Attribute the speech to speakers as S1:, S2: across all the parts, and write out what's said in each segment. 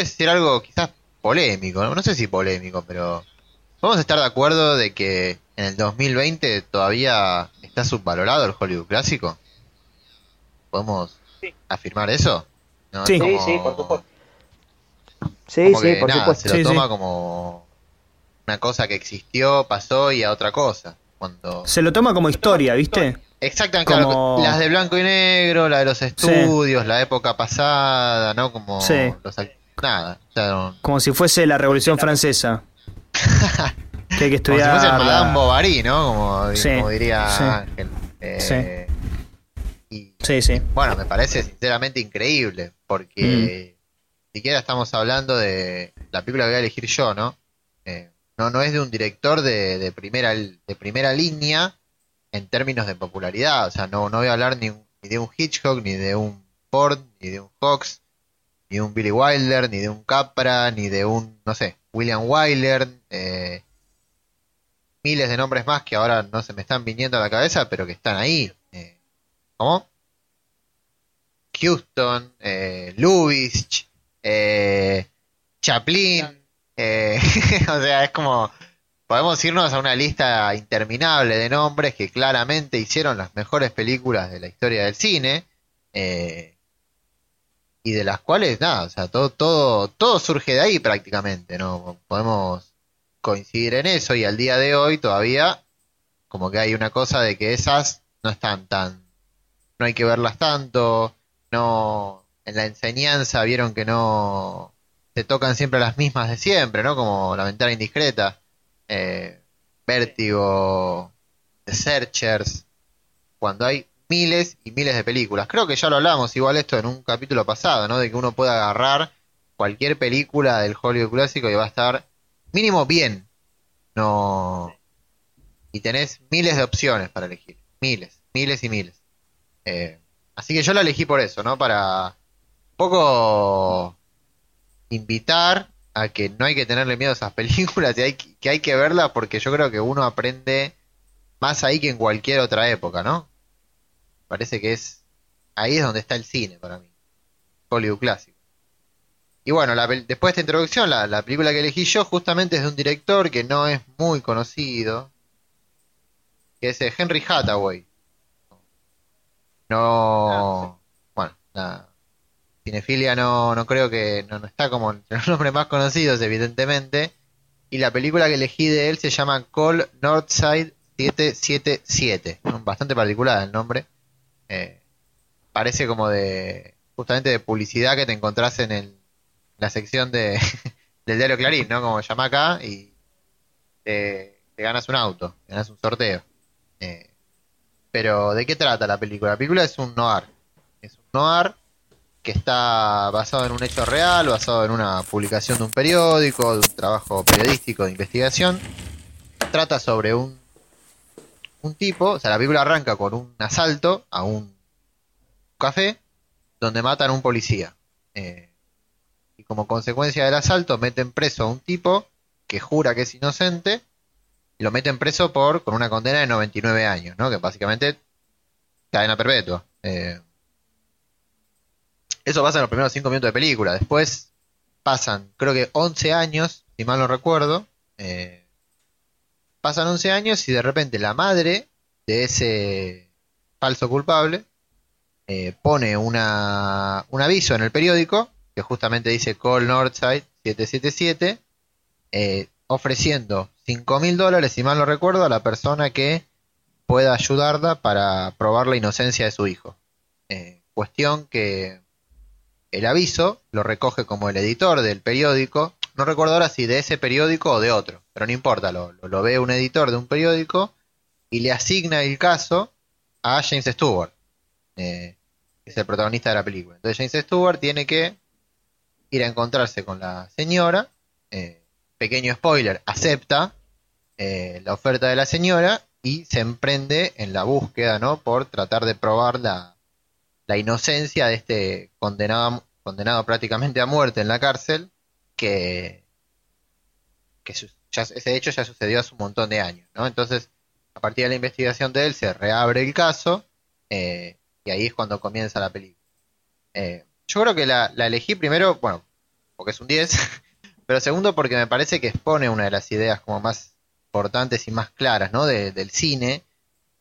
S1: a decir algo quizás polémico, no, no sé si polémico, pero vamos a estar de acuerdo de que en el 2020 todavía está subvalorado el Hollywood clásico. ¿Podemos
S2: Sí.
S1: afirmar eso? ¿No?
S3: Sí.
S2: Sí, sí, por supuesto.
S3: Sí,
S1: como
S3: sí,
S1: que,
S3: por
S1: nada,
S3: supuesto.
S1: Se lo
S3: Sí,
S1: toma
S3: sí.
S1: como una cosa que existió, pasó y a otra cosa. Cuando
S3: Se lo toma como historia, ¿viste?
S1: Exactamente,
S3: Como-
S1: claro, las de blanco y negro, la de los estudios, la época pasada, ¿no? Como
S3: Sí.
S1: los nada, o sea, no-
S3: Como si fuese la Revolución Francesa. que hay que
S1: como si
S3: estudiar.
S1: fuese Madame Bovary, ¿no? Como,
S3: Sí,
S1: como diría
S3: sí.
S1: Ángel. Eh, y,
S3: Sí, sí.
S1: bueno, me parece sinceramente increíble, porque
S3: Mm.
S1: ni siquiera estamos hablando de la película que voy a elegir yo, ¿no? Eh, no, no es de un director de, de primera de primera línea en términos de popularidad, o sea, no, no voy a hablar ni, ni de un Hitchcock, ni de un Ford, ni de un Fox, ni de un Billy Wilder, ni de un Capra, ni de un, no sé, William Wyler, eh, miles de nombres más que ahora no se me están viniendo a la cabeza, pero que están ahí. Eh, ¿Cómo? Houston, eh, Lubitsch, eh, Chaplin, eh, o sea, es como podemos irnos a una lista interminable de nombres que claramente hicieron las mejores películas de la historia del cine eh, y de las cuales nada, o sea, todo todo todo surge de ahí prácticamente, no podemos coincidir en eso y al día de hoy todavía como que hay una cosa de que esas no están tan no hay que verlas tanto, no en la enseñanza vieron que no se tocan siempre las mismas de siempre, ¿no? Como la ventana indiscreta, eh, Vértigo, Searchers, cuando hay miles y miles de películas. Creo que ya lo hablamos igual esto en un capítulo pasado, ¿no? De que uno puede agarrar cualquier película del Hollywood clásico y va a estar mínimo bien. No. Y tenés miles de opciones para elegir. Miles, miles y miles. Eh, así que yo la elegí por eso, ¿no? Para un poco invitar a que no hay que tenerle miedo a esas películas y que que hay que verlas porque yo creo que uno aprende más ahí que en cualquier otra época, ¿no? Parece que es ahí es donde está el cine para mí. Hollywood clásico. Y bueno, la después de esta introducción, la, la película que elegí yo justamente es de un director que no es muy conocido, que es eh, Henry Hathaway. No, bueno, la cinefilia no, no creo que no, no está como entre los nombres más conocidos, evidentemente. Y la película que elegí de él se llama Call Northside 777. Bastante particular el nombre. Eh, parece como de justamente de publicidad que te encontrás en el, la sección de del diario Clarín, ¿no? Como llama acá y te, ganas un auto, ganas un sorteo. Eh, pero ¿de qué trata la película? La película es un noir. Es un noir que está basado en un hecho real, basado en una publicación de un periódico, de un trabajo periodístico de investigación. Trata sobre un, un tipo, o sea, la película arranca con un asalto a un café donde matan a un policía. Eh, y como consecuencia del asalto meten preso a un tipo que jura que es inocente y lo meten preso por con una condena de 99 años, ¿no? Que básicamente cadena perpetua. Eh, eso pasa en los primeros 5 minutos de película. Después pasan, creo que 11 años, si mal no recuerdo. eh, pasan 11 años y de repente la madre de ese falso culpable eh, pone una, un aviso en el periódico que justamente dice Call Northside 777 eh, ofreciendo 5 mil dólares, si mal no recuerdo, a la persona que pueda ayudarla para probar la inocencia de su hijo. Eh, cuestión que el aviso lo recoge como el editor del periódico, no recuerdo ahora si de ese periódico o de otro, pero no importa, lo, lo, ve un editor de un periódico y le asigna el caso a James Stewart, eh, que es el protagonista de la película. Entonces James Stewart tiene que ir a encontrarse con la señora, eh, pequeño spoiler, acepta eh, la oferta de la señora y se emprende en la búsqueda, ¿no? Por tratar de probar la, la inocencia de este condenado, condenado prácticamente a muerte en la cárcel, que, ese hecho ya sucedió hace un montón de años, ¿no? Entonces, a partir de la investigación de él, se reabre el caso eh, y ahí es cuando comienza la película. Eh, yo creo que la, la elegí primero, bueno, porque es un 10, pero segundo porque me parece que expone una de las ideas como más importantes y más claras, ¿no? De- del cine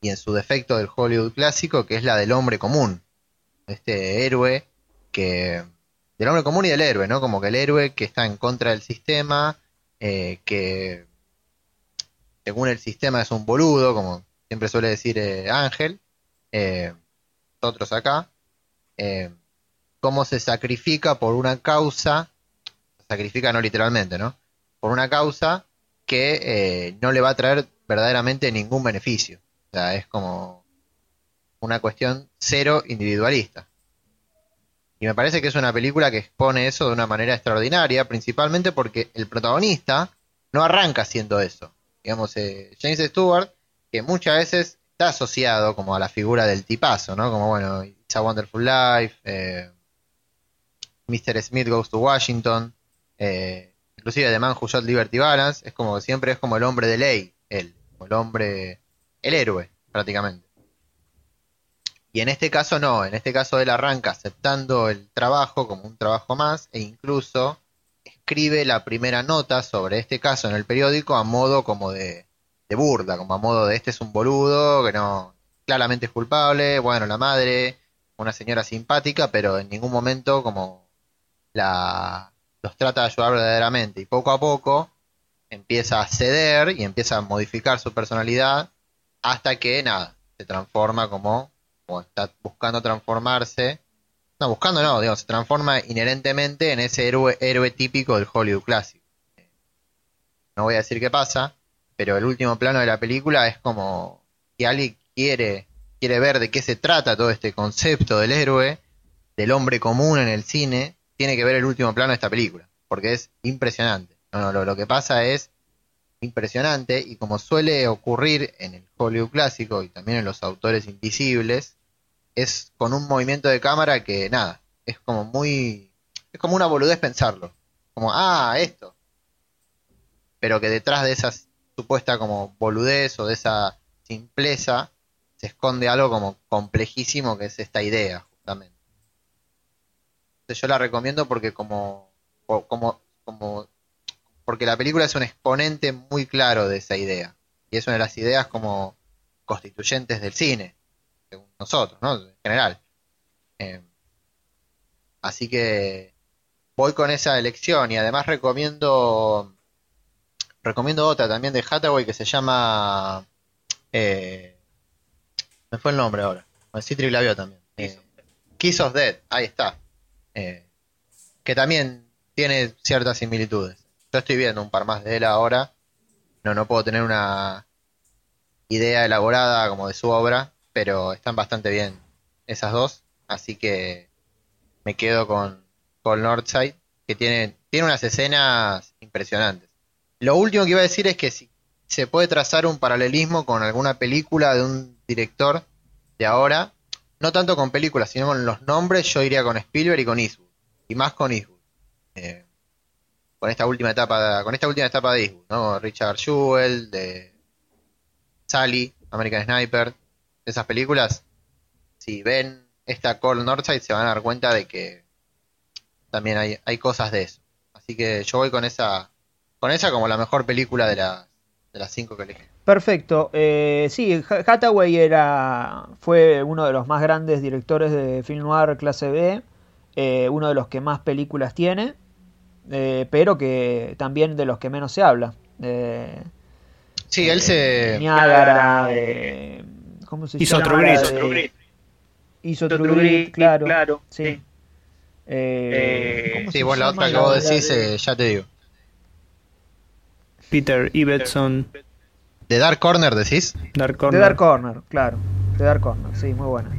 S1: y en su defecto del Hollywood clásico, que es la del hombre común, este héroe que del hombre común y del héroe, ¿no? Como que el héroe que está en contra del sistema, eh, que según el sistema es un boludo, como siempre suele decir eh, Ángel, nosotros acá, eh, cómo se sacrifica por una causa, sacrifica no literalmente, ¿no? Por una causa que no le va a traer verdaderamente ningún beneficio. O sea, es como una cuestión cero individualista. Y me parece que es una película que expone eso de una manera extraordinaria, principalmente porque el protagonista no arranca haciendo eso. Digamos, eh, James Stewart, que muchas veces está asociado como a la figura del tipazo, ¿no? Como, bueno, It's a Wonderful Life, eh, Mr. Smith Goes to Washington, eh, inclusive The Man Who Shot Liberty Balance, es como que siempre es como el hombre de ley, él, como el hombre, el héroe, prácticamente. Y en este caso no, en este caso él arranca aceptando el trabajo como un trabajo más e incluso escribe la primera nota sobre este caso en el periódico a modo como de, burla, como a modo de este es un boludo que no claramente es culpable, bueno, la madre, una señora simpática, pero en ningún momento como la los trata de ayudar verdaderamente y poco a poco empieza a ceder y empieza a modificar su personalidad hasta que nada, se transforma como, como está buscando transformarse no, buscando no, digamos, se transforma inherentemente en ese héroe, héroe típico del Hollywood clásico. No voy a decir qué pasa, pero el último plano de la película es como que alguien quiere, quiere ver de qué se trata todo este concepto del héroe, del hombre común en el cine, tiene que ver el último plano de esta película, porque es impresionante. No, no, lo, lo que pasa es impresionante y como suele ocurrir en el Hollywood clásico y también en los autores invisibles, es con un movimiento de cámara que nada, es como muy, es como una boludez pensarlo, como, ah, esto, pero que detrás de esa supuesta como boludez o de esa simpleza se esconde algo como complejísimo que es esta idea, justamente. Entonces yo la recomiendo porque como, como, como, porque la película es un exponente muy claro de esa idea, y es una de las ideas como constituyentes del cine nosotros, ¿no? En general. Eh, así que voy con esa elección y además recomiendo recomiendo otra también de Hathaway que se llama eh, me fue el nombre ahora. Citri la vio también. Eh, Kiss of Death, ahí está. Eh, que también tiene ciertas similitudes. Yo estoy viendo un par más de él ahora. No, no puedo tener una idea elaborada como de su obra, pero están bastante bien esas dos, así que me quedo con, con Northside, que tiene, tiene unas escenas impresionantes. Lo último que iba a decir es que si se puede trazar un paralelismo con alguna película de un director de ahora, no tanto con películas, sino con los nombres, yo iría con Spielberg y con Eastwood, y más con Eastwood. Eh, con esta última etapa, con esta última etapa de Eastwood, ¿no? Richard Jewell, de Sally, American Sniper, esas películas, si ven esta Call Northside se van a dar cuenta de que también hay, hay cosas de eso. Así que yo voy con esa, con esa como la mejor película de, la, de las cinco que elegí.
S2: Perfecto. Eh, sí, Ha- Hathaway era, fue uno de los más grandes directores de film noir clase B, eh, uno de los que más películas tiene, eh, pero que también de los que menos se habla. Eh,
S1: Sí, él se...
S2: Niágara, de- ¿cómo se
S3: Hizo
S2: llama?
S3: True Grit.
S2: De-
S4: Hizo Grit,
S2: Grit, claro.
S4: claro,
S2: Sí.
S4: sí.
S2: Eh, ¿cómo
S1: Sí,
S2: se
S1: vos la otra que vos decís,
S2: de-
S1: eh, ya te digo.
S3: Peter Ibbotson,
S1: ¿De Dark Corner decís?
S3: Dark
S2: De
S3: Corner.
S2: Dark Corner, claro. De Dark Corner, sí, muy buena.